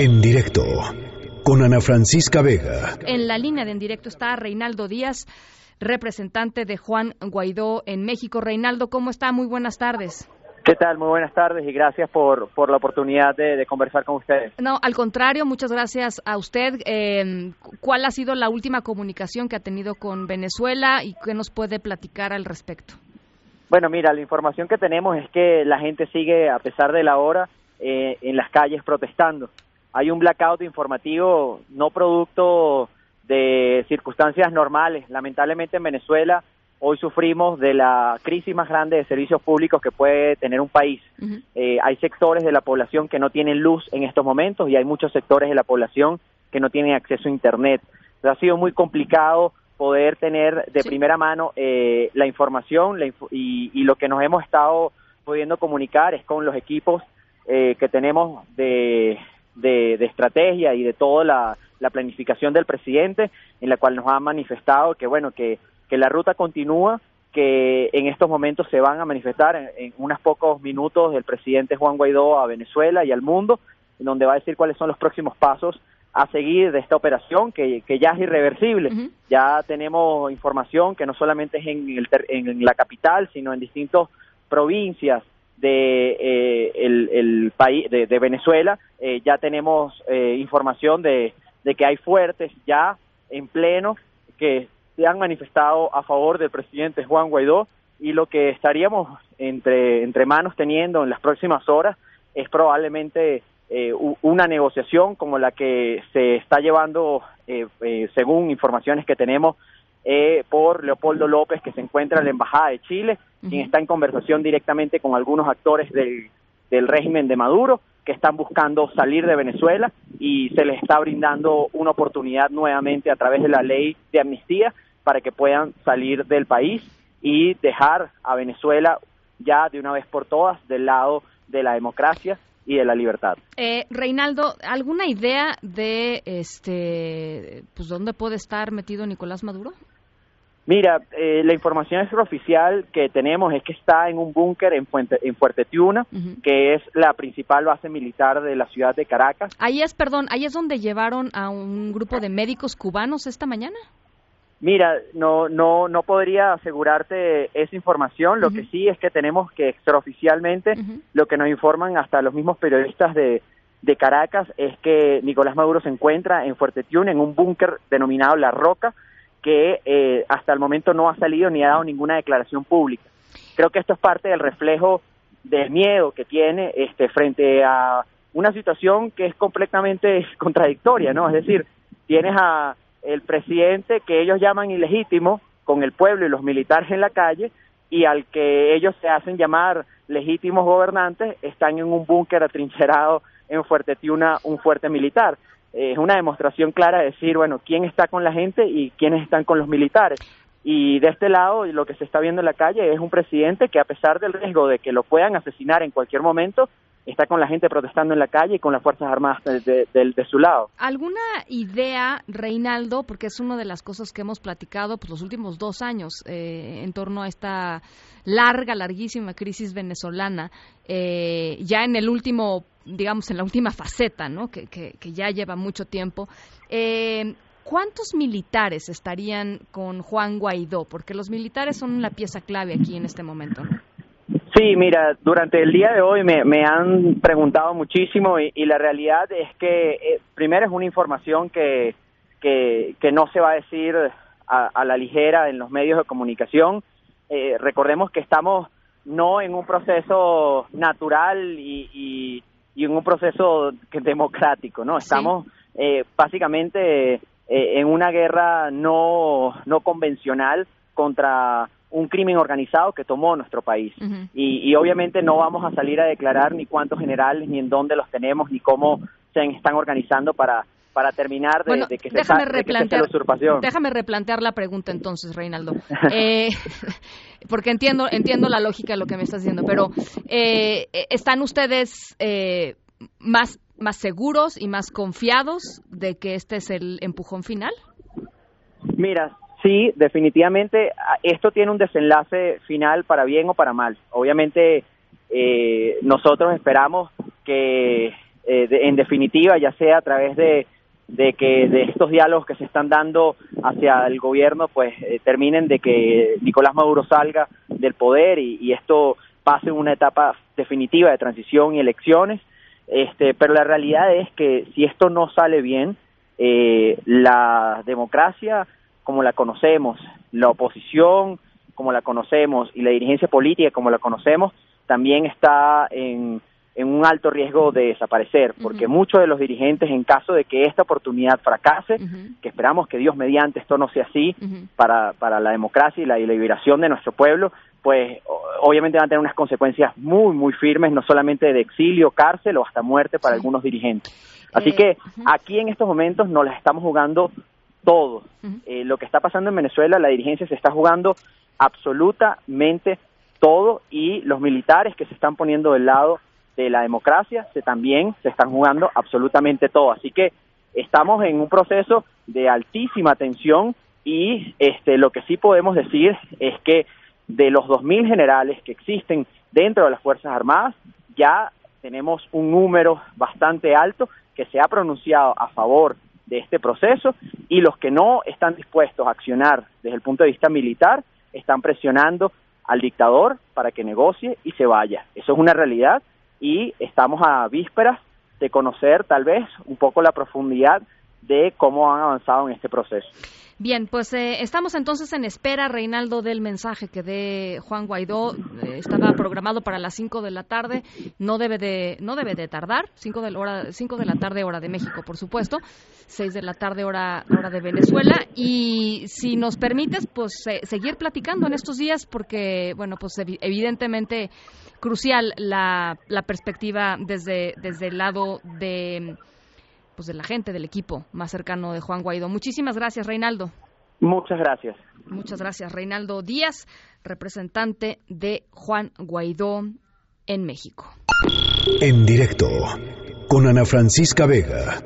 En directo con Ana Francisca Vega. En la línea de en directo está Reinaldo Díaz, representante de Juan Guaidó en México. Reinaldo, ¿cómo está? Muy buenas tardes. ¿Qué tal? Muy buenas tardes y gracias por, por la oportunidad de, conversar con ustedes. No, al contrario, muchas gracias a usted. Eh, ¿Cuál ha sido la última comunicación que ha tenido con Venezuela y qué nos puede platicar al respecto? Bueno, mira, la información que tenemos es que la gente sigue, a pesar de la hora, eh, en las calles protestando. Hay un blackout informativo no producto de circunstancias normales. Lamentablemente en Venezuela hoy sufrimos de la crisis más grande de servicios públicos que puede tener un país. Eh, hay sectores de la población que no tienen luz en estos momentos y hay muchos sectores de la población que no tienen acceso a Internet. ha sido muy complicado poder tener de primera mano eh, la información y, y, lo que nos hemos estado pudiendo comunicar es con los equipos eh, que tenemos de, de, estrategia y de toda la, planificación del presidente, en la cual nos ha manifestado que, bueno, que, que la ruta continúa, que en estos momentos se van a manifestar en, unos pocos minutos el presidente Juan Guaidó a Venezuela y al mundo, donde va a decir cuáles son los próximos pasos a seguir de esta operación que, que ya es irreversible. Ya tenemos información que no solamente es en, el, en la capital, sino en distintas provincias de eh, el, país de, Venezuela. Eh, ya tenemos eh, información de, que hay fuertes ya en pleno que se han manifestado a favor del presidente Juan Guaidó y lo que estaríamos entre entre manos teniendo en las próximas horas es probablemente una negociación como la que se está llevando según informaciones que tenemos eh, por Leopoldo López, que se encuentra en la Embajada de Chile, quien está en conversación directamente con algunos actores del, del régimen de Maduro, que están buscando salir de Venezuela y se les está brindando una oportunidad nuevamente a través de la ley de amnistía para que puedan salir del país y dejar a Venezuela ya de una vez por todas del lado de la democracia y de la libertad. Eh, Reinaldo, ¿alguna idea de este, pues dónde puede estar metido Nicolás Maduro? Mira, eh, la información extraoficial que tenemos es que está en un búnker en, Fuente, en Fuerte Tiuna, que es la principal base militar de la ciudad de Caracas. Ahí es, perdón, ahí es donde llevaron a un grupo de médicos cubanos esta mañana. Mira, no, no, no podría asegurarte esa información. Lo que sí es que tenemos que extraoficialmente, lo que nos informan hasta los mismos periodistas de, de Caracas es que Nicolás Maduro se encuentra en Fuerte Tiuna, en un búnker denominado La Roca, que eh, hasta el momento no ha salido ni ha dado ninguna declaración pública. Creo que esto es parte del reflejo del miedo que tiene este frente a una situación que es completamente contradictoria, ¿no? Es decir, tienes a el presidente que ellos llaman ilegítimo con el pueblo y los militares en la calle y al que ellos se hacen llamar legítimos gobernantes están en un búnker atrincherado en Fuerte Tiuna, un fuerte militar es una demostración clara de decir, bueno, quién está con la gente y quiénes están con los militares. Y de este lado, lo que se está viendo en la calle es un presidente que a pesar del riesgo de que lo puedan asesinar en cualquier momento, está con la gente protestando en la calle y con las Fuerzas Armadas de, su lado. ¿Alguna idea, Reinaldo, porque es una de las cosas que hemos platicado pues, los últimos dos años eh, en torno a esta larga, larguísima crisis venezolana, eh, ya en el último digamos, en la última faceta, ¿no? que, que, ya lleva mucho tiempo. Eh, ¿Cuántos militares estarían con Juan Guaidó? Porque los militares son la pieza clave aquí en este momento. Sí, mira, durante el día de hoy me, me han preguntado muchísimo y, la realidad es que eh, primero es una información que, que, que, no se va a decir a, la ligera en los medios de comunicación. Eh, recordemos que estamos no en un proceso natural y, y en un proceso democrático, ¿no? Estamos eh, básicamente eh, en una guerra no, no convencional contra un crimen organizado que tomó nuestro país. y, obviamente no vamos a salir a declarar ni cuántos generales, ni en dónde los tenemos, ni cómo se están organizando para para terminar de, que, se déjame replantear, la usurpación. Déjame replantear la pregunta entonces, Reinaldo. Eh, porque entiendo, entiendo la lógica de lo que me estás diciendo, pero eh, ¿están ustedes eh, más, más seguros y más confiados de que este es el empujón final? Mira, sí, definitivamente esto tiene un desenlace final para bien o para mal. Obviamente nosotros esperamos que eh, en definitiva, ya sea a través de, de que de estos diálogos que se están dando hacia el gobierno, pues eh, terminen de que Nicolás Maduro salga del poder y, y esto pase una etapa definitiva de transición y elecciones. Este, pero la realidad es que si esto no sale bien, eh, la democracia como la conocemos, la oposición como la conocemos y la dirigencia política como la conocemos, también está en, en un alto riesgo de desaparecer, porque muchos de los dirigentes, en caso de que esta oportunidad fracase, que esperamos que Dios mediante esto no sea así para, para la democracia y la, liberación de nuestro pueblo, pues obviamente van a tener unas consecuencias muy, muy firmes, no solamente de exilio, cárcel o hasta muerte para algunos dirigentes. Así eh, que aquí en estos momentos nos las estamos jugando todo. Eh, lo que está pasando en Venezuela, la dirigencia se está jugando absolutamente todo y los militares que se están poniendo del lado de la democracia se también se están jugando absolutamente todo. Así que estamos en un proceso de altísima tensión y este lo que sí podemos decir es que de los 2000 generales que existen dentro de las Fuerzas Armadas, ya tenemos un número bastante alto que se ha pronunciado a favor de este proceso y los que no están dispuestos a accionar desde el punto de vista militar están presionando al dictador para que negocie y se vaya. Eso es una realidad y estamos a vísperas de conocer tal vez un poco la profundidad de cómo han avanzado en este proceso. Bien, pues eh, estamos entonces en espera, Reinaldo, del mensaje que dé Juan Guaidó. Eh, estaba programado para las 5 de la tarde. No debe de, no debe de tardar. 5 de, la hora, cinco de la tarde, hora de México, por supuesto. 6 de la tarde, hora, hora de Venezuela. Y si nos permites, pues seguir platicando en estos días, porque, bueno, pues evidentemente crucial la, la perspectiva desde, desde el lado de pues de la gente, del equipo más cercano de Juan Guaidó. Muchísimas gracias, Reinaldo. Muchas gracias. Muchas gracias, Reinaldo Díaz, representante de Juan Guaidó en México. En directo con Ana Francisca Vega.